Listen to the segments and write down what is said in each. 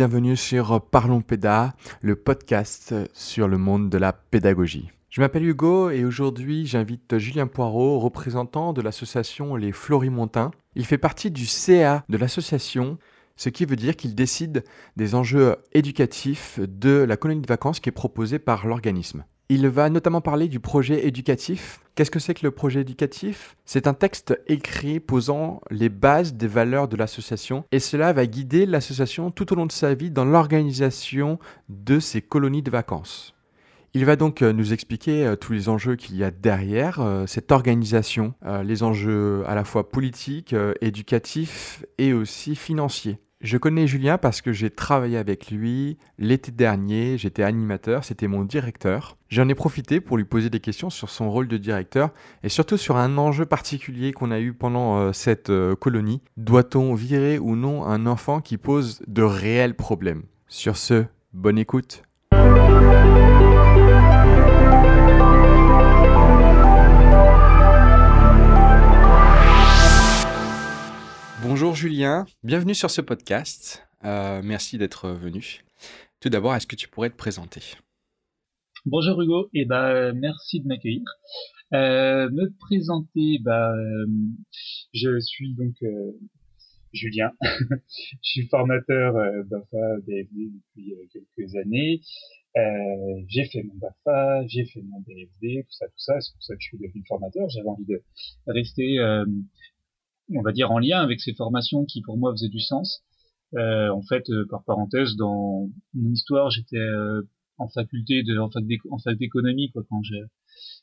bienvenue sur Parlons Péda, le podcast sur le monde de la pédagogie. Je m'appelle Hugo et aujourd'hui j'invite Julien Poirot, représentant de l'association Les Florimontains. Il fait partie du CA de l'association, ce qui veut dire qu'il décide des enjeux éducatifs de la colonie de vacances qui est proposée par l'organisme. Il va notamment parler du projet éducatif. Qu'est-ce que c'est que le projet éducatif? C'est un texte écrit posant les bases des valeurs de l'association et cela va guider l'association tout au long de sa vie dans l'organisation de ses colonies de vacances. Il va donc euh, nous expliquer euh, tous les enjeux qu'il y a derrière euh, cette organisation, les enjeux à la fois politiques, éducatifs et aussi financiers. Je connais Julien parce que j'ai travaillé avec lui l'été dernier, j'étais animateur, c'était mon directeur. J'en ai profité pour lui poser des questions sur son rôle de directeur et surtout sur un enjeu particulier qu'on a eu pendant euh, cette euh, colonie. Doit-on virer ou non un enfant qui pose de réels problèmes? Sur ce, bonne écoute. Bonjour Julien, bienvenue sur ce podcast. Euh, merci d'être venu. Tout d'abord, est-ce que tu pourrais te présenter? Bonjour Hugo, et bah merci de m'accueillir. Euh, me présenter, bah je suis donc euh, Julien. je suis formateur BAFA BFD depuis quelques années. j'ai fait mon BAFA, j'ai fait mon BFD, tout ça, tout ça. C'est pour ça que je suis devenu formateur. J'avais envie de rester on va dire en lien avec ces formations qui pour moi faisaient du sens. Euh, en fait, euh, par parenthèse, dans mon histoire, j'étais euh, en faculté de en fac d'économie quoi quand je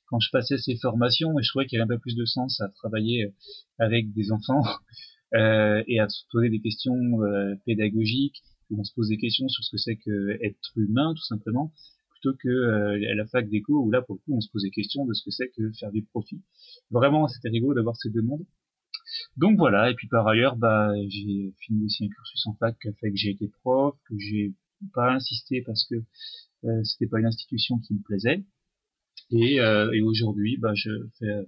quand je passais ces formations et je trouvais qu'il y avait un peu plus de sens à travailler avec des enfants et à se poser des questions pédagogiques où on se pose des questions sur ce que c'est que être humain tout simplement plutôt que la fac d'éco où là pour le coup on se pose des questions de ce que c'est que faire du profit. Vraiment, c'était rigolo d'avoir ces deux mondes. Donc voilà, et puis par ailleurs, bah, j'ai fini aussi un cursus en fac qui a fait que j'ai été prof, que j'ai pas insisté parce que euh, c'était pas une institution qui me plaisait. Et, euh, et aujourd'hui, bah, je fais euh,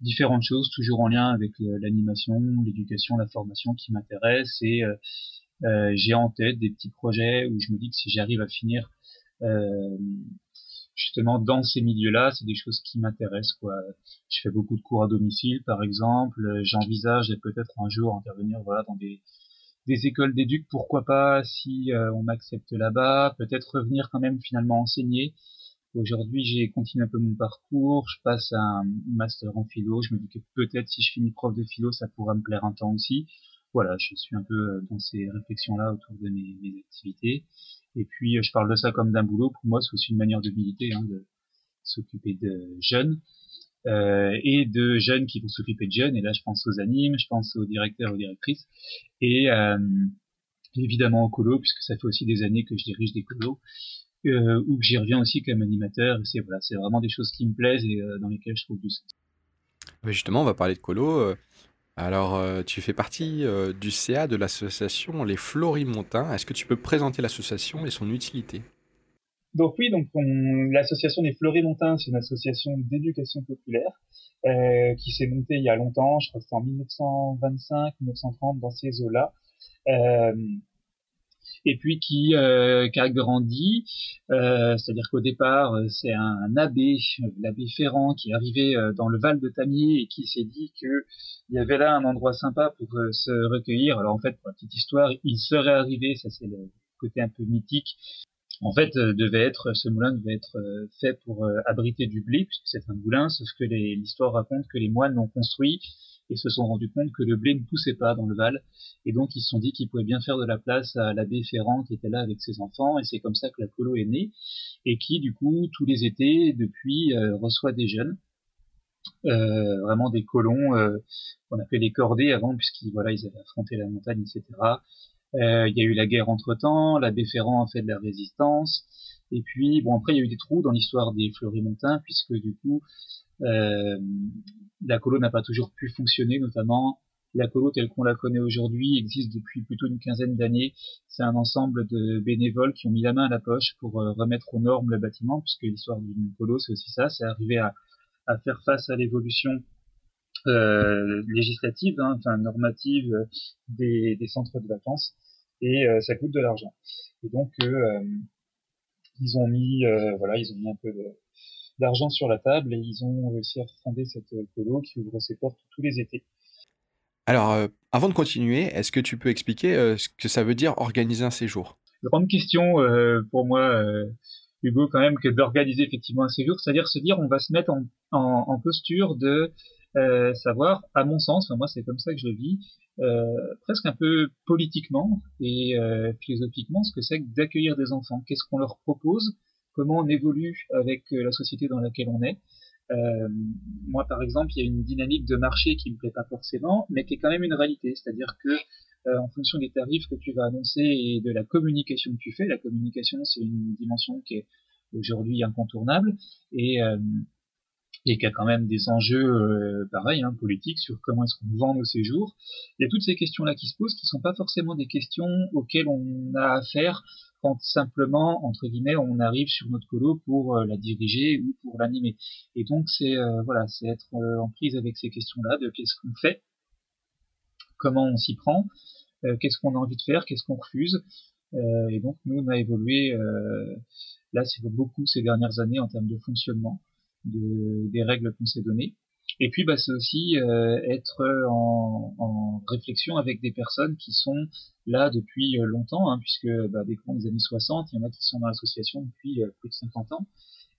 différentes choses, toujours en lien avec l'animation, l'éducation, la formation qui m'intéresse. Et euh, j'ai en tête des petits projets où je me dis que si j'arrive à finir justement dans ces milieux-là, c'est des choses qui m'intéressent quoi. Je fais beaucoup de cours à domicile par exemple, j'envisage peut-être un jour intervenir voilà dans des écoles d'éduc, pourquoi pas si euh, on m'accepte là-bas, peut-être revenir quand même finalement enseigner. Aujourd'hui, j'ai continué un peu mon parcours, je passe un master en philo, je me dis que peut-être si je finis prof de philo, ça pourra me plaire un temps aussi. Voilà, je suis un peu euh, dans ces réflexions-là autour de mes activités. Et puis, euh, je parle de ça comme d'un boulot. Pour moi, c'est aussi une manière de hein, de s'occuper de jeunes. Euh, et de jeunes qui vont s'occuper de jeunes. Et là, je pense aux animes, je pense aux directeurs, aux directrices. Et euh, évidemment au colo, puisque ça fait aussi des années que je dirige des colos. Euh, ou que j'y reviens aussi comme animateur. C'est voilà, c'est vraiment des choses qui me plaisent et dans lesquelles je trouve du sens. Justement, on va parler de colo. Alors, euh, tu fais partie euh, du CA de l'association Les Florimontains. Est-ce que tu peux présenter l'association et son utilité? Donc oui, donc l'association des Florimontains, c'est une association d'éducation populaire euh, qui s'est montée il y a longtemps, je crois que c'était en 1925, 1930 dans ces eaux-là et puis qui, euh, a grandi. Euh, C'est-à-dire qu'au départ, euh, c'est un, abbé, l'abbé Ferrand, qui est arrivé dans le Val de Tamier et qui s'est dit que il y avait là un endroit sympa pour se recueillir. Alors en fait, pour la petite histoire, il serait arrivé, ça c'est le côté un peu mythique, en fait, devait être, ce moulin devait être fait pour abriter du blé, puisque c'est un moulin, sauf que l'histoire raconte que les moines l'ont construit et se sont rendus compte que le blé ne poussait pas dans le Val. Et donc ils se sont dit qu'ils pouvaient bien faire de la place à l'abbé Ferrand qui était là avec ses enfants. Et c'est comme ça que la colo est née et qui du coup tous les étés depuis euh, reçoit des jeunes. Euh, vraiment des colons euh, qu'on appelait les cordés avant puisqu'ils voilà ils avaient affronté la montagne etc euh, il y a eu la guerre entre temps l'abbé Ferrand a fait de la résistance et puis bon après il y a eu des trous dans l'histoire des Fleury-Montins puisque du coup euh, la colo n'a pas toujours pu fonctionner, notamment la colo telle qu'on la connaît aujourd'hui existe depuis plutôt une quinzaine d'années. C'est un ensemble de bénévoles qui ont mis la main à la poche pour euh, remettre aux normes le bâtiment, puisque l'histoire d'une colo c'est aussi ça, c'est arriver à, faire face à l'évolution euh, législative, hein, enfin normative des, des, centres de vacances. et ça coûte de l'argent. Et donc ils ont mis voilà ils ont mis un peu d'argent sur la table et ils ont réussi à fonder cette colo qui ouvre ses portes tous les étés. Alors, avant de continuer, est-ce que tu peux expliquer ce que ça veut dire organiser un séjour? Grande question pour moi, Hugo, quand même, que d'organiser effectivement un séjour, c'est-à-dire se dire on va se mettre en, en, posture de euh, savoir, à mon sens, moi c'est comme ça que je le vis, euh, presque un peu politiquement et euh, philosophiquement, ce que c'est que d'accueillir des enfants. Qu'est-ce qu'on leur propose? Comment on évolue avec euh, la société dans laquelle on est? Euh, moi, par exemple, il y a une dynamique de marché qui me plaît pas forcément, mais qui est quand même une réalité. C'est-à-dire que, en fonction des tarifs que tu vas annoncer et de la communication que tu fais, la communication, c'est une dimension qui est aujourd'hui incontournable et et qui a quand même des enjeux euh, pareils, hein, politiques, sur comment est-ce qu'on vend nos séjours. Il y a toutes ces questions-là qui se posent, qui sont pas forcément des questions auxquelles on a affaire quand simplement, entre guillemets, on arrive sur notre colo pour euh, la diriger ou pour l'animer. Et donc, c'est euh, voilà, c'est être euh, en prise avec ces questions-là, de qu'est-ce qu'on fait, comment on s'y prend, qu'est-ce qu'on a envie de faire, qu'est-ce qu'on refuse. et donc, nous, on a évolué, là, c'est beaucoup ces dernières années en termes de fonctionnement de, des règles qu'on s'est données. Et puis, bah, c'est aussi euh, être en, en, réflexion avec des personnes qui sont là depuis euh, longtemps, hein, puisque bah, des des années 60, il y en a qui sont dans l'association depuis euh, plus de 50 ans.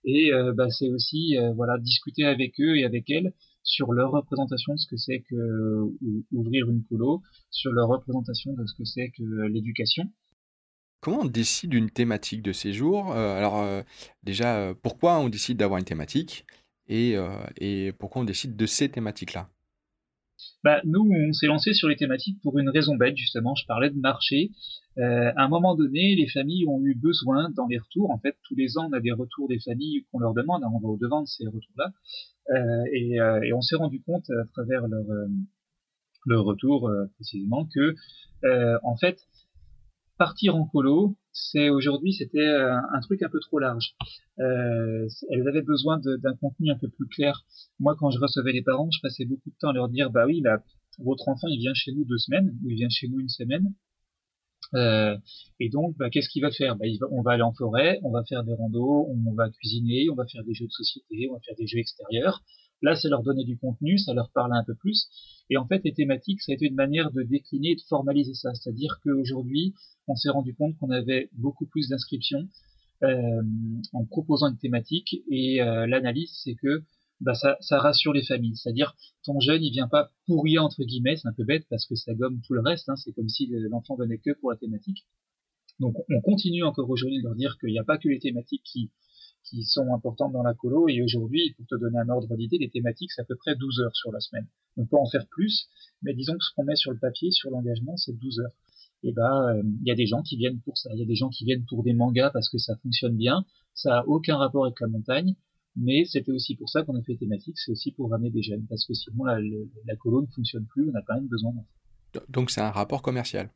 Et bah, c'est aussi voilà discuter avec eux et avec elles sur leur représentation de ce que c'est que ouvrir une colo, sur leur représentation de ce que c'est que l'éducation. Comment on décide d'une thématique de séjour Alors déjà, pourquoi on décide d'avoir une thématique et, pourquoi on décide de ces thématiques-là? Bah, nous, on s'est lancé sur les thématiques pour une raison bête, justement. Je parlais de marché. Euh, à un moment donné, les familles ont eu besoin dans les retours. En fait, tous les ans, on a des retours des familles qu'on leur demande. Hein, on va au-devant de ces retours-là. Euh, et, euh, et, on s'est rendu compte à travers leur, leur retour précisément que, en fait, partir en colo, c'est aujourd'hui c'était euh, un, truc un peu trop large. Euh, elles avaient besoin d'un contenu un peu plus clair. Moi, quand je recevais les parents, je passais beaucoup de temps à leur dire bah oui, bah, votre enfant il vient chez nous deux semaines ou il vient chez nous une semaine. Euh, et donc, bah, qu'est-ce qu'il va faire? Bah, On va aller en forêt, on va faire des randos, on va cuisiner, on va faire des jeux de société, on va faire des jeux extérieurs. Là, c'est leur donner du contenu, ça leur parle un peu plus. Et en fait, les thématiques, ça a été une manière de décliner et de formaliser ça. C'est-à-dire qu'aujourd'hui, on s'est rendu compte qu'on avait beaucoup plus d'inscriptions euh, en proposant une thématique. Et euh, l'analyse, c'est que bah, ça, ça, rassure les familles. C'est-à-dire, ton jeune, il vient pas pourrir entre guillemets. C'est un peu bête parce que ça gomme tout le reste. Hein. C'est comme si l'enfant venait que pour la thématique. Donc, on continue encore aujourd'hui de leur dire qu'il n'y a pas que les thématiques qui qui sont importantes dans la colo. Et aujourd'hui, pour te donner un ordre d'idée, les thématiques, c'est à peu près 12 heures sur la semaine. On peut en faire plus, mais disons que ce qu'on met sur le papier, sur l'engagement, c'est 12 heures. Et bah, il euh, y a des gens qui viennent pour ça. Il y a des gens qui viennent pour des mangas parce que ça fonctionne bien. Ça a aucun rapport avec la montagne. Mais c'était aussi pour ça qu'on a fait thématique. C'est aussi pour ramener des jeunes. Parce que sinon, la, la colo ne fonctionne plus. On a quand même besoin d'enfants. Donc c'est un rapport commercial.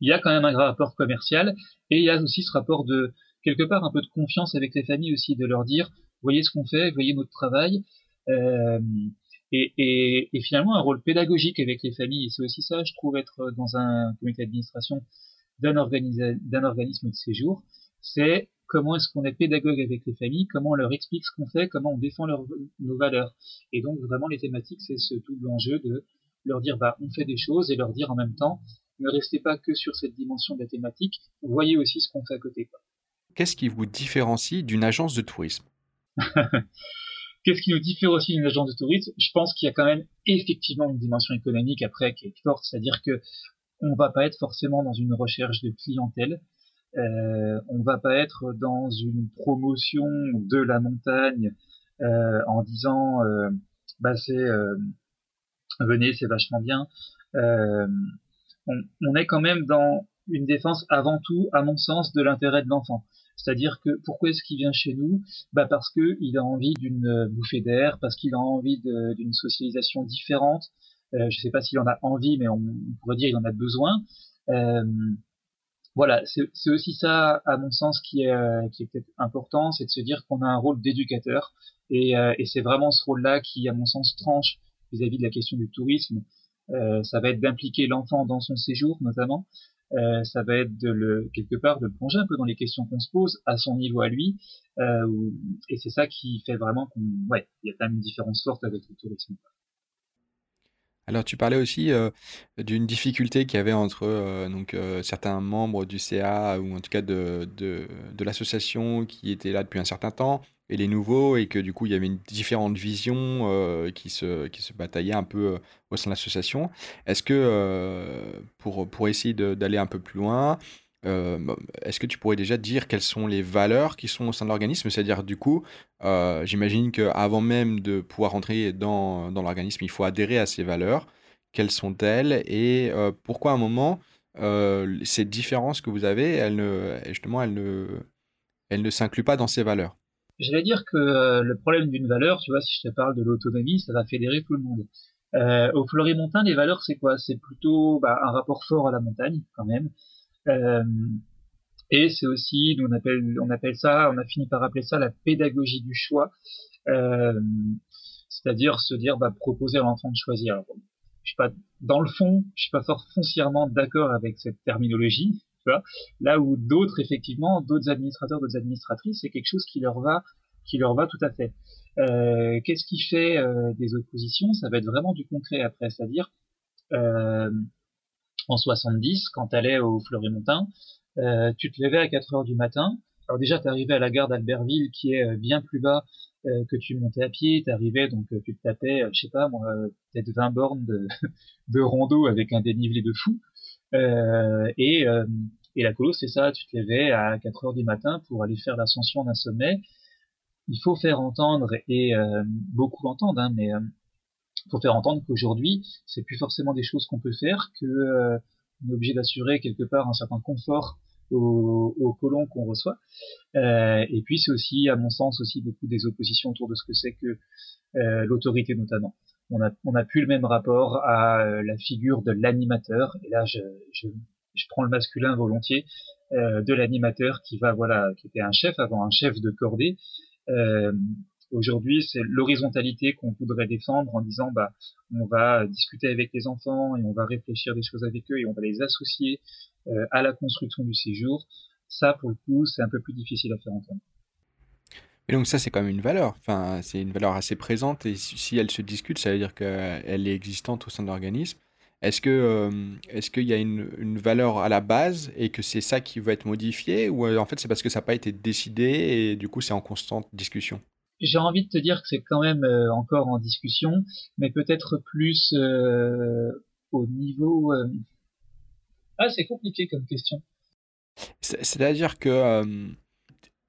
Il y a quand même un rapport commercial. Et il y a aussi ce rapport de, quelque part un peu de confiance avec les familles aussi, de leur dire, voyez ce qu'on fait, voyez notre travail, euh, et, et, et, finalement un rôle pédagogique avec les familles. Et c'est aussi ça, je trouve, être dans un comité d'administration d'un organisme de séjour, c'est comment est-ce qu'on est pédagogue avec les familles, comment on leur explique ce qu'on fait, comment on défend leur, nos valeurs. Et donc vraiment les thématiques, c'est ce double enjeu de leur dire bah on fait des choses et leur dire en même temps ne restez pas que sur cette dimension de la thématique, voyez aussi ce qu'on fait à côté. Qu'est-ce qui vous différencie d'une agence de tourisme? Qu'est-ce qui nous différencie d'une agence de tourisme? Je pense qu'il y a quand même effectivement une dimension économique après qui est forte, c'est-à-dire que on va pas être forcément dans une recherche de clientèle, euh, on va pas être dans une promotion de la montagne euh, en disant euh, bah c'est euh, venez c'est vachement bien. Euh, on, on, est quand même dans une défense avant tout, à mon sens, de l'intérêt de l'enfant. C'est-à-dire que pourquoi est-ce qu'il vient chez nous? Bah Parce qu'il a envie d'une euh, bouffée d'air, parce qu'il a envie d'une socialisation différente. Je ne sais pas s'il en a envie, mais on, pourrait dire qu'il en a besoin. Euh, voilà, c'est aussi ça, à mon sens, qui est, euh, qui est peut-être important, c'est de se dire qu'on a un rôle d'éducateur. Et, et c'est vraiment ce rôle-là qui, à mon sens, tranche vis-à-vis -vis de la question du tourisme. ça va être d'impliquer l'enfant dans son séjour, notamment, Euh, ça va être de le quelque part de plonger un peu dans les questions qu'on se pose à son niveau à lui. Euh, et c'est ça qui fait vraiment qu'on, ouais, il y a quand une différence forte avec le tourisme. Alors, tu parlais aussi d'une difficulté qu'il y avait entre donc, certains membres du CA ou en tout cas de, de, l'association qui étaient là depuis un certain temps et les nouveaux, et que du coup il y avait une différente vision qui, se, qui se bataillaient un peu au sein de l'association. Est-ce que pour, pour essayer d'aller un peu plus loin, euh, est-ce que tu pourrais déjà dire quelles sont les valeurs qui sont au sein de l'organisme? C'est-à-dire, du coup, euh, j'imagine qu'avant même de pouvoir entrer dans, dans l'organisme, il faut adhérer à ces valeurs. Quelles sont-elles? Et euh, pourquoi à un moment, ces différences que vous avez, elles ne, justement, elles ne, elles ne s'incluent pas dans ces valeurs? Je vais dire que le problème d'une valeur, tu vois, si je te parle de l'autonomie, ça va fédérer tout le monde. au Florimontain, les valeurs, c'est quoi? C'est plutôt bah, un rapport fort à la montagne, quand même. Euh, et c'est aussi, on appelle, on appelle ça, on a fini par appeler ça la pédagogie du choix, euh, c'est-à-dire se dire, bah, proposer à l'enfant de choisir. je suis pas dans le fond, je suis pas fort foncièrement d'accord avec cette terminologie, tu vois. Là où d'autres, effectivement, d'autres administrateurs, d'autres administratrices, c'est quelque chose qui leur va, qui leur va tout à fait. Euh, Qu'est-ce qui fait euh, des oppositions? Ça va être vraiment du concret après, c'est-à-dire euh, en 70, quand tu allais au Fleury-Montin, euh, tu te levais à 4 heures du matin. Alors déjà, tu arrivais à la gare d'Albertville, qui est euh, bien plus bas euh, que tu montais à pied. Tu arrivais, donc tu te tapais, je sais pas, moi, peut-être 20 bornes de, de rondeau avec un dénivelé de fou. et, et la colo, c'est ça, tu te levais à 4 heures du matin pour aller faire l'ascension d'un sommet. Il faut faire entendre, et beaucoup l'entendent, hein, mais faut faire entendre qu'aujourd'hui, c'est plus forcément des choses qu'on peut faire, que euh, on est obligé d'assurer quelque part un certain confort aux, aux colons qu'on reçoit. Euh, et puis c'est aussi, à mon sens, aussi beaucoup des oppositions autour de ce que c'est que euh, l'autorité notamment. On a, on a plus le même rapport à euh, la figure de l'animateur. Et là, je, je, je, prends le masculin volontiers euh, de l'animateur qui va, voilà, qui était un chef avant, un chef de cordée. Aujourd'hui, c'est l'horizontalité qu'on voudrait défendre en disant bah on va discuter avec les enfants et on va réfléchir des choses avec eux et on va les associer euh, à la construction du séjour. Ça, pour le coup, c'est un peu plus difficile à faire entendre. Et donc ça, c'est quand même une valeur. Enfin, c'est une valeur assez présente et si elle se discute, ça veut dire qu'elle est existante au sein de l'organisme. Est-ce que euh, est-ce qu'il y a une, une, valeur à la base et que c'est ça qui va être modifié ou euh, en fait c'est parce que ça n'a pas été décidé et du coup c'est en constante discussion? J'ai envie de te dire que c'est quand même euh, encore en discussion, mais peut-être plus euh, au niveau. Euh, ah, c'est compliqué comme question. C'est-à-dire que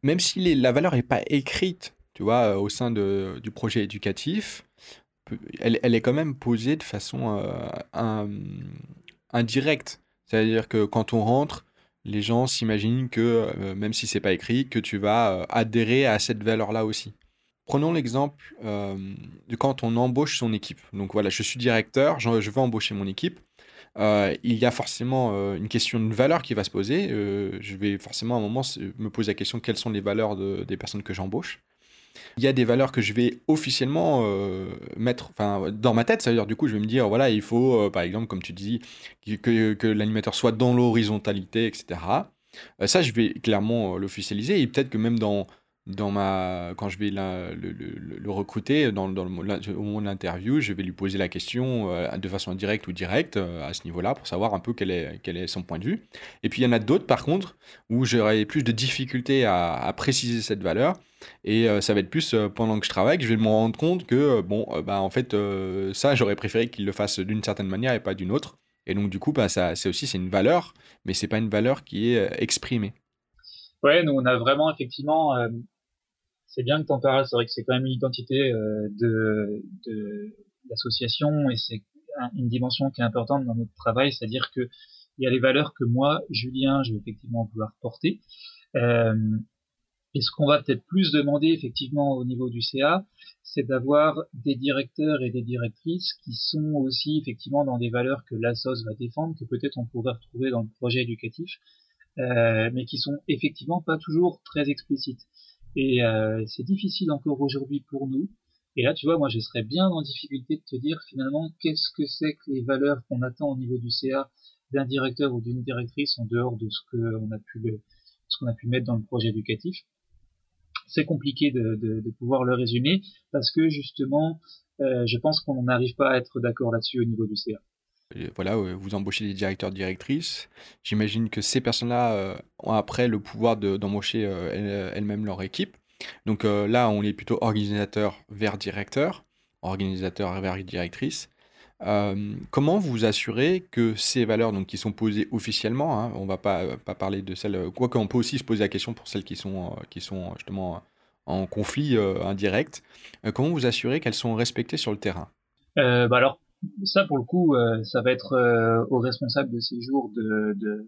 même si la valeur n'est pas écrite, tu vois, au sein du projet éducatif, elle, elle, est quand même posée de façon indirecte. C'est-à-dire que quand on rentre, les gens s'imaginent que, même si c'est pas écrit, que tu vas adhérer à cette valeur-là aussi. Prenons l'exemple euh, de quand on embauche son équipe. Donc voilà, je suis directeur, je, veux embaucher mon équipe. Euh, il y a forcément euh, une question de valeur qui va se poser. je vais forcément à un moment me poser la question quelles sont les valeurs des personnes que j'embauche? Il y a des valeurs que je vais officiellement mettre dans ma tête. C'est-à-dire, du coup, je vais me dire voilà, il faut, par exemple, comme tu dis, que, que l'animateur soit dans l'horizontalité, etc. ça, je vais clairement l'officialiser. Et peut-être que même dans dans ma, quand je vais le, recruter, dans, dans le, au moment de l'interview, je vais lui poser la question euh, de façon indirecte ou directe euh, à ce niveau-là pour savoir un peu quel est, quel est son point de vue. Et puis il y en a d'autres par contre où j'aurai plus de difficultés à, à, préciser cette valeur. Et euh, ça va être plus pendant que je travaille que je vais me rendre compte que, bon, bah, en fait, ça, j'aurais préféré qu'il le fasse d'une certaine manière et pas d'une autre. Et donc, du coup, bah, ça, c'est aussi c'est une valeur, mais c'est pas une valeur qui est exprimée. Ouais, nous on a vraiment effectivement c'est bien que t'en parles. C'est vrai que c'est quand même une identité euh, de, l'association et c'est une dimension qui est importante dans notre travail, c'est-à-dire que il y a les valeurs que moi, Julien, je vais effectivement vouloir porter. Euh, et ce qu'on va peut-être plus demander effectivement au niveau du CA, c'est d'avoir des directeurs et des directrices qui sont aussi effectivement dans des valeurs que l'ASOS va défendre, que peut-être on pourrait retrouver dans le projet éducatif, euh, mais qui sont effectivement pas toujours très explicites. Et euh, c'est difficile encore aujourd'hui pour nous. Et là, tu vois, moi, je serais bien en difficulté de te dire finalement qu'est-ce que c'est que les valeurs qu'on attend au niveau du CA d'un directeur ou d'une directrice en dehors de ce qu'on a pu ce qu'on a pu mettre dans le projet éducatif. C'est compliqué de, pouvoir le résumer parce que justement, euh, je pense qu'on n'arrive pas à être d'accord là-dessus au niveau du CA. Voilà, vous embauchez des directeurs, directrices. J'imagine que ces personnes-là euh, ont après le pouvoir d'embaucher euh, elles-mêmes leur équipe. Donc là, on est plutôt organisateur vers directeur, organisateur vers directrice. Euh, comment vous assurez que ces valeurs donc, qui sont posées officiellement, hein, on ne va pas, pas parler de celles, quoi qu'on peut aussi se poser la question pour celles qui sont, euh, qui sont justement en conflit euh, indirect, comment vous assurez qu'elles sont respectées sur le terrain? Bah Alors, ça pour le coup, ça va être au responsable de séjour de, de,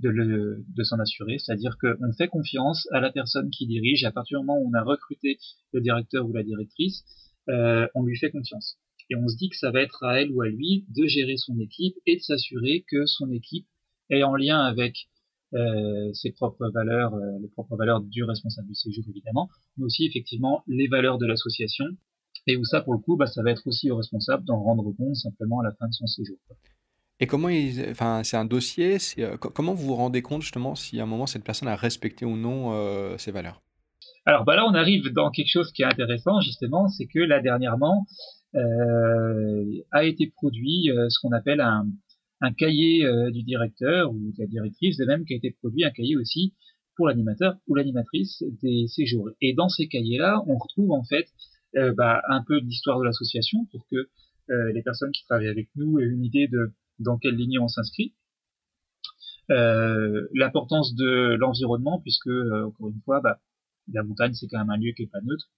de, de s'en assurer, c'est-à-dire qu'on fait confiance à la personne qui dirige, à partir du moment où on a recruté le directeur ou la directrice, on lui fait confiance. Et on se dit que ça va être à elle ou à lui de gérer son équipe et de s'assurer que son équipe est en lien avec euh, ses propres valeurs, euh, les propres valeurs du responsable du séjour évidemment, mais aussi effectivement les valeurs de l'association. Et où ça, pour le coup, bah, ça va être aussi au responsable d'en rendre compte simplement à la fin de son séjour. Et comment enfin, c'est un dossier. Euh, comment vous vous rendez compte justement si à un moment cette personne a respecté ou non euh, ses valeurs? Alors bah là, on arrive dans quelque chose qui est intéressant justement, c'est que là dernièrement, euh, a été produit euh, ce qu'on appelle un, un cahier du directeur ou de la directrice, de même qui a été produit un cahier aussi pour l'animateur ou l'animatrice des séjours. Et dans ces cahiers-là, on retrouve en fait bah, un peu l'histoire de l'association pour que les personnes qui travaillent avec nous aient une idée de dans quelle ligne on s'inscrit. Euh, l'importance de l'environnement, puisque encore une fois, bah, la montagne c'est quand même un lieu qui est pas neutre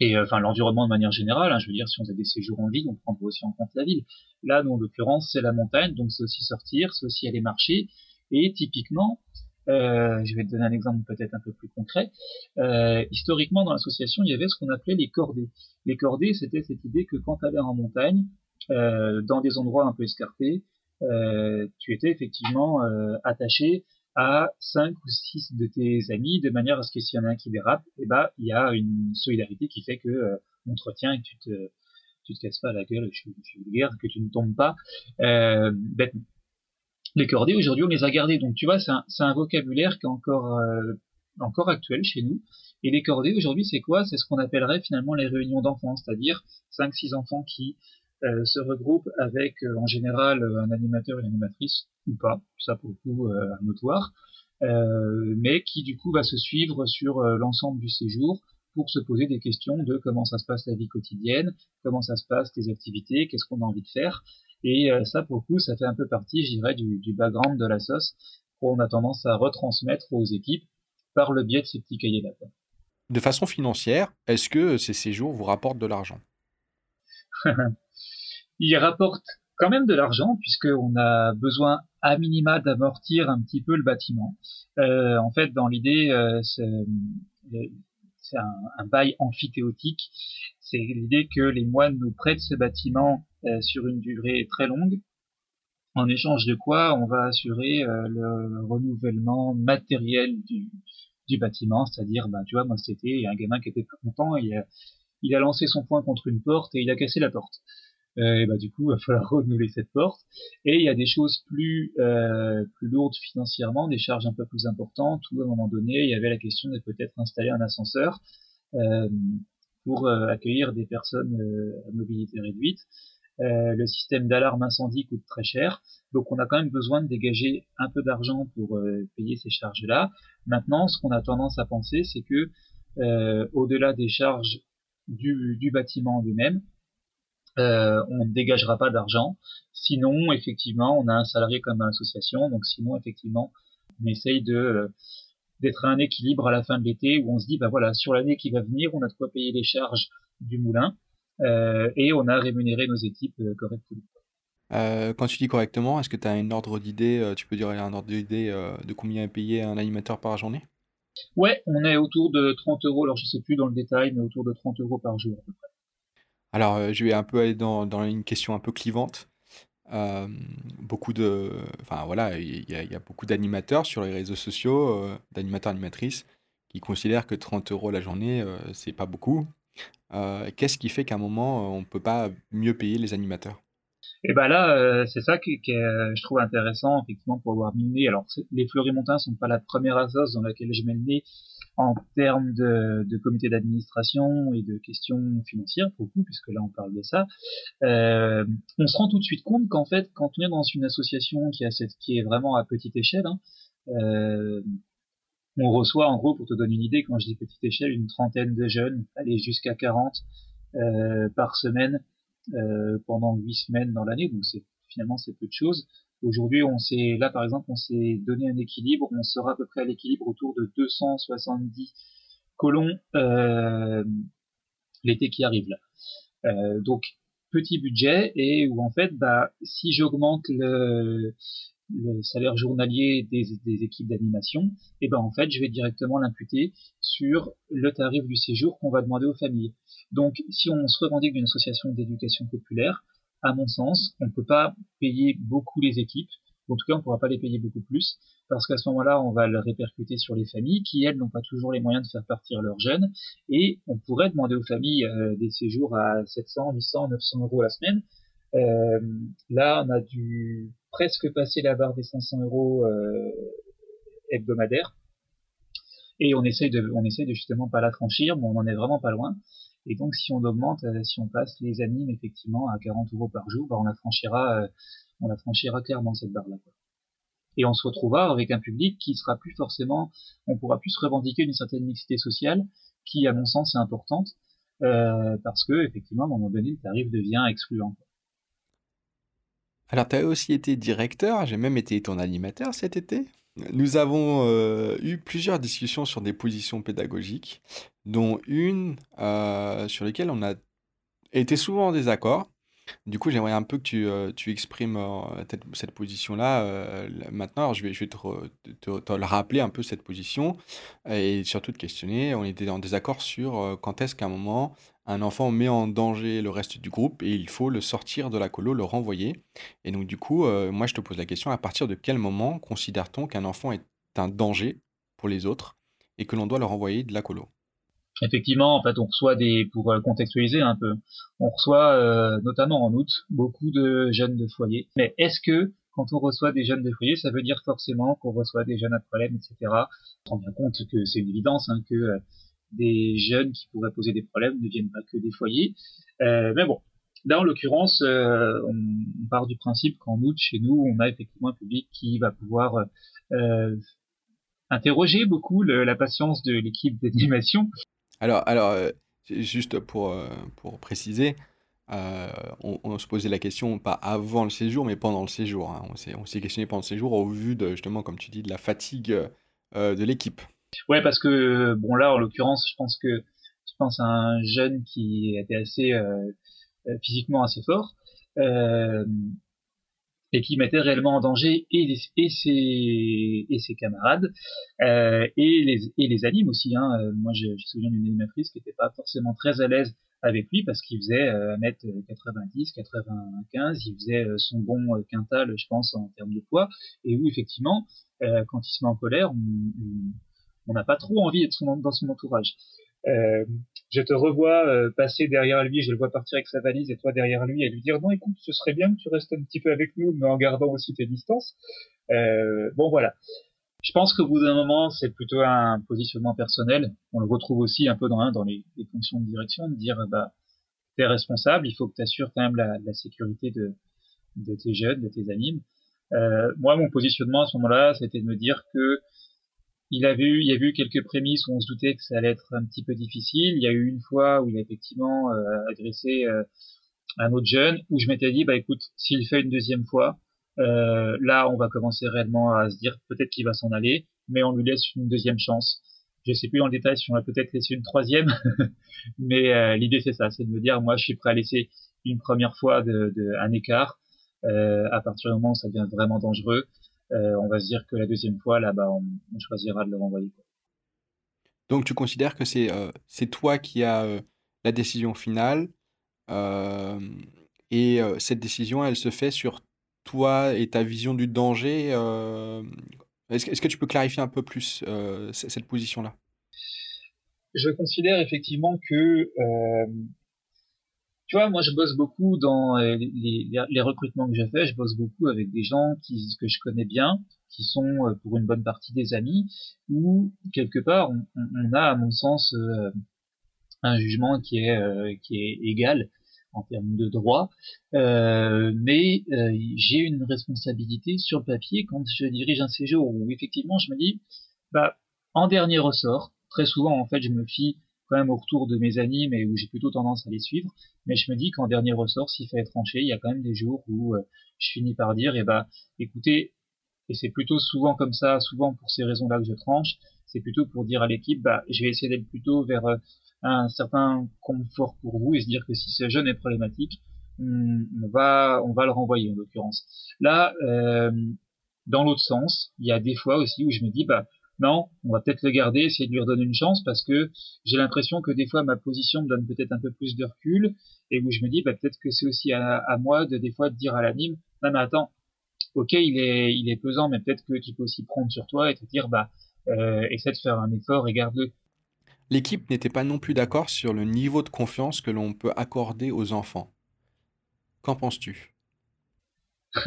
et euh, enfin l'environnement de manière générale. Hein, je veux dire, si on a des séjours en ville, on prendra aussi en compte la ville. Là, nous, en l'occurrence, c'est la montagne, donc c'est aussi sortir, c'est aussi aller marcher. Et typiquement, euh, je vais te donner un exemple peut-être un peu plus concret. Euh, historiquement, dans l'association, il y avait ce qu'on appelait les cordées. Les cordées, c'était cette idée que quand tu allais en montagne, euh, dans des endroits un peu escarpés, tu étais effectivement attaché à cinq ou six de tes amis, de manière à ce que s'il y en a un qui dérape, eh ben, il y a une solidarité qui fait que on te retient et que tu te, te casses pas la gueule, que tu ne tombes pas bêtement. Les cordées, aujourd'hui, on les a gardées. Donc, tu vois, c'est un, vocabulaire qui est encore, euh, encore actuel chez nous. Et les cordées, aujourd'hui, c'est quoi? C'est ce qu'on appellerait finalement les réunions d'enfants, c'est-à-dire cinq, six enfants qui euh, se regroupe avec euh, en général un animateur et une animatrice ou pas, ça pour le coup euh, notoire, mais qui du coup va se suivre sur l'ensemble du séjour pour se poser des questions de comment ça se passe la vie quotidienne, comment ça se passe tes activités, qu'est-ce qu'on a envie de faire. Et ça, pour le coup, ça fait un peu partie, je dirais, du, du background de la sauce qu'on a tendance à retransmettre aux équipes par le biais de ces petits cahiers-là. De façon financière, est-ce que ces séjours vous rapportent de l'argent? Il rapporte quand même de l'argent puisqu'on a besoin à minima d'amortir un petit peu le bâtiment. Euh, en fait, dans l'idée, euh, c'est un, bail amphithéotique. C'est l'idée que les moines nous prêtent ce bâtiment euh, sur une durée très longue, en échange de quoi on va assurer euh, le renouvellement matériel du, bâtiment, c'est-à-dire, ben, tu vois, moi cet un gamin qui était pas content, il il a lancé son poing contre une porte et il a cassé la porte. Euh, et bah du coup, il va falloir renouveler cette porte. Et il y a des choses plus euh, plus lourdes financièrement, des charges un peu plus importantes. Où à un moment donné, il y avait la question de peut-être installer un ascenseur euh, pour euh, accueillir des personnes à mobilité réduite. le système d'alarme incendie coûte très cher, donc on a quand même besoin de dégager un peu d'argent pour payer ces charges-là. Maintenant, ce qu'on a tendance à penser, c'est que au-delà des charges du, du bâtiment lui-même, euh, on ne dégagera pas d'argent. Sinon, effectivement, on a un salarié comme association, donc sinon, effectivement, on essaye de euh, d'être à un équilibre à la fin de l'été où on se dit, bah voilà, sur l'année qui va venir, on a de quoi payer les charges du moulin euh, et on a rémunéré nos équipes correctement. quand tu dis correctement, est-ce que tu as un ordre d'idée, tu peux dire un ordre d'idée de combien est payé un animateur par journée? Ouais, on est autour de 30 euros, alors je sais plus dans le détail, mais autour de 30 euros par jour à peu près. Alors, euh, je vais un peu aller dans, une question un peu clivante. Euh, beaucoup de, voilà, il y, a beaucoup d'animateurs sur les réseaux sociaux, euh, d'animateurs animatrices, qui considèrent que 30 euros la journée, c'est pas beaucoup. Qu'est-ce qui fait qu'à un moment, on ne peut pas mieux payer les animateurs? Et ben là, c'est ça que, je trouve intéressant, effectivement, pour avoir mis Alors, les Fleury-Montins sont pas la première assoce dans laquelle je mets le nez en termes de, comité d'administration et de questions financières, pour vous, puisque là on parle de ça. Euh, on se rend tout de suite compte qu'en fait, quand on est dans une association qui, a cette, qui est vraiment à petite échelle, hein, euh, on reçoit, en gros, pour te donner une idée, quand je dis petite échelle, une trentaine de jeunes, aller jusqu'à 40 euh, par semaine pendant huit semaines dans l'année, donc finalement c'est peu de choses. Aujourd'hui, on s'est là par exemple, on s'est donné un équilibre, on sera à peu près à l'équilibre autour de 270 colons euh, l'été qui arrive là. Euh, donc petit budget et où en fait, bah si j'augmente le, le salaire journalier des, des équipes d'animation, et ben en fait je vais directement l'imputer sur le tarif du séjour qu'on va demander aux familles. Donc si on se revendique d'une association d'éducation populaire, à mon sens, on ne peut pas payer beaucoup les équipes, en tout cas on ne pourra pas les payer beaucoup plus, parce qu'à ce moment-là on va le répercuter sur les familles qui elles n'ont pas toujours les moyens de faire partir leurs jeunes, et on pourrait demander aux familles euh, des séjours à 700, 800, 900 euros la semaine. Euh, là on a dû presque passer la barre des 500 euros euh, hebdomadaires. Et on essaye de, de justement pas la franchir, mais on en est vraiment pas loin. Et donc, si on augmente, euh, si on passe les animes effectivement à 40 euros par jour, bah, on la franchira, euh, on la franchira clairement cette barre-là. Et on se retrouvera avec un public qui sera plus forcément, on pourra plus revendiquer une certaine mixité sociale, qui, à mon sens, est importante, euh, parce que effectivement, à un moment donné, le tarif devient excluant. Alors, tu as aussi été directeur, j'ai même été ton animateur cet été. Nous avons euh, eu plusieurs discussions sur des positions pédagogiques, dont une euh, sur lesquelles on a été souvent en désaccord. Du coup, j'aimerais un peu que tu, euh, tu exprimes cette position-là maintenant. Alors, je vais, je vais te, te, te, le rappeler un peu cette position et surtout te questionner. On était en désaccord sur quand est-ce qu'à un moment un enfant met en danger le reste du groupe et il faut le sortir de la colo, le renvoyer. Et donc du coup, euh, moi je te pose la question, à partir de quel moment considère-t-on qu'un enfant est un danger pour les autres et que l'on doit le renvoyer de la colo? Effectivement, en fait, on reçoit des, pour euh, contextualiser un peu, on reçoit euh, notamment en août beaucoup de jeunes de foyer. Mais est-ce que quand on reçoit des jeunes de foyer, ça veut dire forcément qu'on reçoit des jeunes à problème, etc. On se rend bien compte que c'est une évidence, hein, que des jeunes qui pourraient poser des problèmes ne viennent pas que des foyers. Euh, mais bon, là en l'occurrence, euh, on, part du principe qu'en août, chez nous, on a effectivement un public qui va pouvoir euh, interroger beaucoup la patience de l'équipe d'animation. Alors, alors juste pour, pour préciser, on, se posait la question pas avant le séjour, mais pendant le séjour. Hein. On s'est questionné pendant le séjour au vu de, justement, comme tu dis, de la fatigue de l'équipe. Ouais, parce que bon là, en l'occurrence, je pense que je pense à un jeune qui était assez euh, euh, physiquement assez fort euh, et qui mettait réellement en danger et, et ses et ses camarades euh, et les et les animes aussi. Hein. Euh, moi, je, me souviens d'une animatrice qui n'était pas forcément très à l'aise avec lui parce qu'il faisait 1m90, 95, il faisait son bon quintal, je pense, en termes de poids, et où effectivement, quand il se met en colère, on n'a pas trop envie d'être dans son entourage. Je te revois euh, passer derrière lui, je le vois partir avec sa valise et toi derrière lui et lui dire non écoute ce serait bien que tu restes un petit peu avec nous mais en gardant aussi tes distances. Euh, bon voilà. Je pense qu'au bout d'un moment c'est plutôt un positionnement personnel. On le retrouve aussi un peu dans, hein, dans les, fonctions de direction de dire bah t'es responsable, il faut que tu assures quand même la, la sécurité de, de tes jeunes, de tes animes. Euh, moi mon positionnement à ce moment-là c'était de me dire que il avait eu, il y a eu quelques prémices où on se doutait que ça allait être un petit peu difficile. Il y a eu une fois où il a effectivement euh, agressé euh, un autre jeune, où je m'étais dit, bah écoute, s'il fait une deuxième fois, euh, là on va commencer réellement à se dire peut-être qu'il va s'en aller, mais on lui laisse une deuxième chance. Je sais plus dans le détail si on va peut-être laisser une troisième, mais l'idée c'est ça, c'est de me dire, moi je suis prêt à laisser une première fois de, de un écart. à partir du moment où ça devient vraiment dangereux, euh, on va se dire que la deuxième fois, là, bas on, choisira de le renvoyer. Donc tu considères que c'est euh, toi qui as euh, la décision finale et cette décision, elle se fait sur toi et ta vision du danger. Est-ce est que tu peux clarifier un peu plus cette position-là? Je considère effectivement que tu vois, moi je bosse beaucoup dans euh, les, recrutements que j'ai fait, je bosse beaucoup avec des gens que je connais bien, qui sont euh, pour une bonne partie des amis, où quelque part on, a à mon sens euh, un jugement qui est égal en termes de droit, mais j'ai une responsabilité sur le papier quand je dirige un séjour où effectivement je me dis, bah en dernier ressort, très souvent en fait je me fie même au retour de mes amis, mais où j'ai plutôt tendance à les suivre. Mais je me dis qu'en dernier ressort, s'il fallait trancher, il y a quand même des jours où euh, je finis par dire, eh ben, écoutez, et c'est plutôt souvent comme ça, souvent pour ces raisons-là que je tranche, c'est plutôt pour dire à l'équipe, bah, je vais essayer d'être plutôt vers euh, un certain confort pour vous et se dire que si ce jeune est problématique, on, va, on va le renvoyer en l'occurrence. Là, euh, dans l'autre sens, il y a des fois aussi où je me dis, bah, non, on va peut-être le garder, essayer de lui redonner une chance parce que j'ai l'impression que des fois ma position me donne peut-être un peu plus de recul et où je me dis bah, peut-être que c'est aussi à, moi de des fois de dire à l'anime non mais attends ok il est il est pesant mais peut-être que tu peux aussi prendre sur toi et te dire bah euh, essaie de faire un effort et garde-le. L'équipe n'était pas non plus d'accord sur le niveau de confiance que l'on peut accorder aux enfants. Qu'en penses-tu?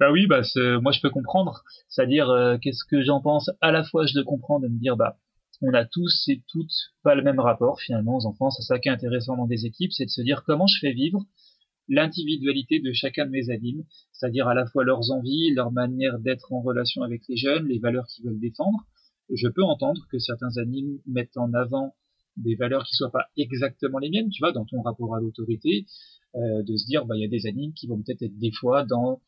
Bah oui, bah moi je peux comprendre. C'est-à-dire euh, qu'est-ce que j'en pense? À la fois je le comprends de me dire bah on a tous et toutes pas le même rapport finalement aux enfants. C'est ça qui est intéressant dans des équipes, c'est de se dire comment je fais vivre l'individualité de chacun de mes animes, c'est-à-dire à la fois leurs envies, leur manière d'être en relation avec les jeunes, les valeurs qu'ils veulent défendre. Je peux entendre que certains animes mettent en avant des valeurs qui soient pas exactement les miennes, tu vois, dans ton rapport à l'autorité, euh, de se dire bah il y a des animes qui vont peut-être être des fois dans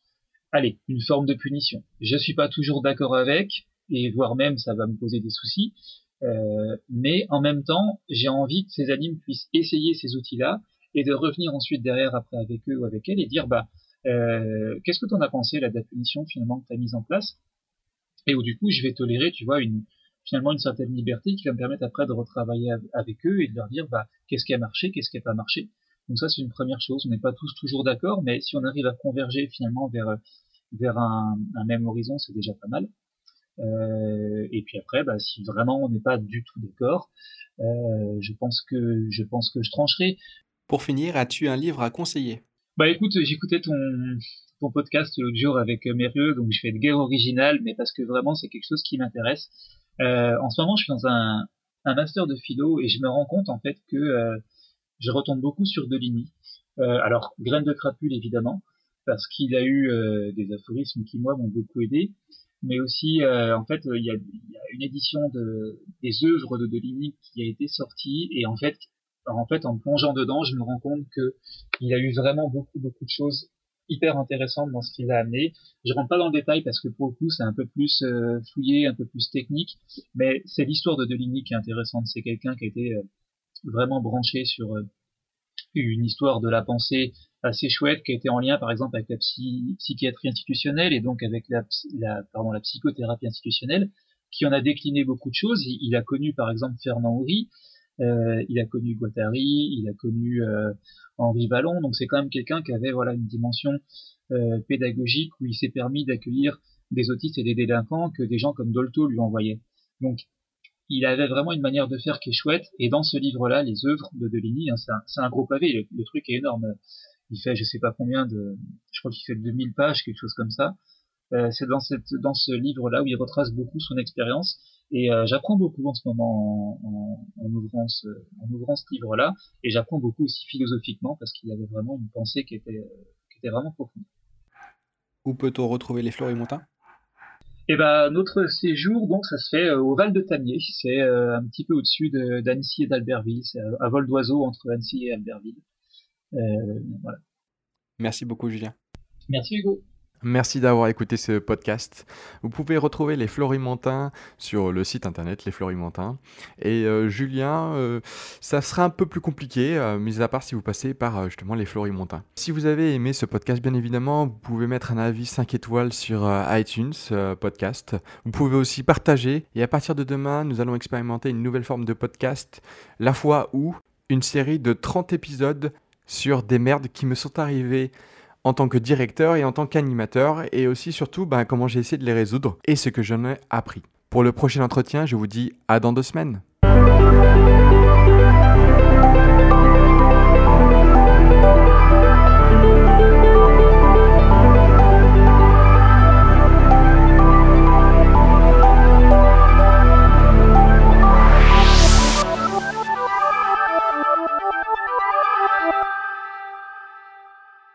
allez, une forme de punition. Je suis pas toujours d'accord avec, et voire même ça va me poser des soucis, euh, mais en même temps, j'ai envie que ces animes puissent essayer ces outils-là et de revenir ensuite derrière après avec eux ou avec elles et dire bah euh, qu'est-ce que tu en as pensé là de la punition finalement que tu as mise en place? Et où du coup je vais tolérer tu vois une finalement une certaine liberté qui va me permettre après de retravailler avec eux et de leur dire bah qu'est-ce qui a marché qu'est-ce qui n'a pas marché donc ça, c'est une première chose. On n'est pas tous toujours d'accord, mais si on arrive à converger finalement vers vers un, même horizon, c'est déjà pas mal. Euh, et puis après, bah, si vraiment on n'est pas du tout d'accord, euh, je pense que je pense que je trancherai. Pour finir, as-tu un livre à conseiller? Bah écoute, j'écoutais ton ton podcast l'autre jour avec Mérieux, donc je fais de guerre originale, mais parce que vraiment c'est quelque chose qui m'intéresse. Euh, en ce moment, je suis dans un, un master de philo et je me rends compte en fait que euh, je retombe beaucoup sur Deligny. Euh, alors, Graine de crapule, évidemment, parce qu'il a eu euh, des aphorismes qui, moi, m'ont beaucoup aidé. Mais aussi, euh, en fait, il y, a, une édition de, des œuvres de Deligny qui a été sortie. Et en fait, en fait, en plongeant dedans, je me rends compte que il a eu vraiment beaucoup, beaucoup de choses hyper intéressantes dans ce qu'il a amené. Je rentre pas dans le détail parce que pour le coup, c'est un peu plus fouillé, un peu plus technique. Mais c'est l'histoire de Deligny qui est intéressante. C'est quelqu'un qui a été vraiment branché sur euh, une histoire de la pensée assez chouette qui a été en lien par exemple avec la psychiatrie institutionnelle et donc avec la, la, pardon, la psychothérapie institutionnelle qui en a décliné beaucoup de choses. Il, a connu par exemple Fernand Horry, euh, il a connu Guattari, il a connu euh, Henri Vallon, donc c'est quand même quelqu'un qui avait voilà une dimension euh, pédagogique où il s'est permis d'accueillir des autistes et des délinquants que des gens comme Dolto lui envoyaient. Donc il avait vraiment une manière de faire qui est chouette. Et dans ce livre-là, les œuvres de Deligny, hein, c'est un, gros pavé, le, truc est énorme. Il fait je sais pas combien de, je crois qu'il fait 2000 pages, quelque chose comme ça. Euh, c'est dans, cette, dans ce livre-là où il retrace beaucoup son expérience. Et euh, j'apprends beaucoup en ce moment en, en, ouvrant ce, en ouvrant ce livre-là. Et j'apprends beaucoup aussi philosophiquement parce qu'il avait vraiment une pensée qui était, qui était vraiment profonde. Où peut-on retrouver les Florimontins et eh ben notre séjour donc ça se fait euh, au Val de Tamier, c'est euh, un petit peu au-dessus d'Annecy et d'Albertville, c'est à vol d'oiseau entre Annecy et Albertville. Euh, voilà. Merci beaucoup Julien. Merci Hugo. Merci d'avoir écouté ce podcast. Vous pouvez retrouver les Florimentins sur le site internet Les Florimentins. Et euh, Julien, euh, ça sera un peu plus compliqué, euh, mis à part si vous passez par justement les Florimentins. Si vous avez aimé ce podcast, bien évidemment, vous pouvez mettre un avis 5 étoiles sur iTunes podcast. Vous pouvez aussi partager. Et à partir de demain, nous allons expérimenter une nouvelle forme de podcast, la fois où une série de 30 épisodes sur des merdes qui me sont arrivées en tant que directeur et en tant qu'animateur, et aussi surtout ben, comment j'ai essayé de les résoudre et ce que j'en ai appris. Pour le prochain entretien, je vous dis à dans deux semaines.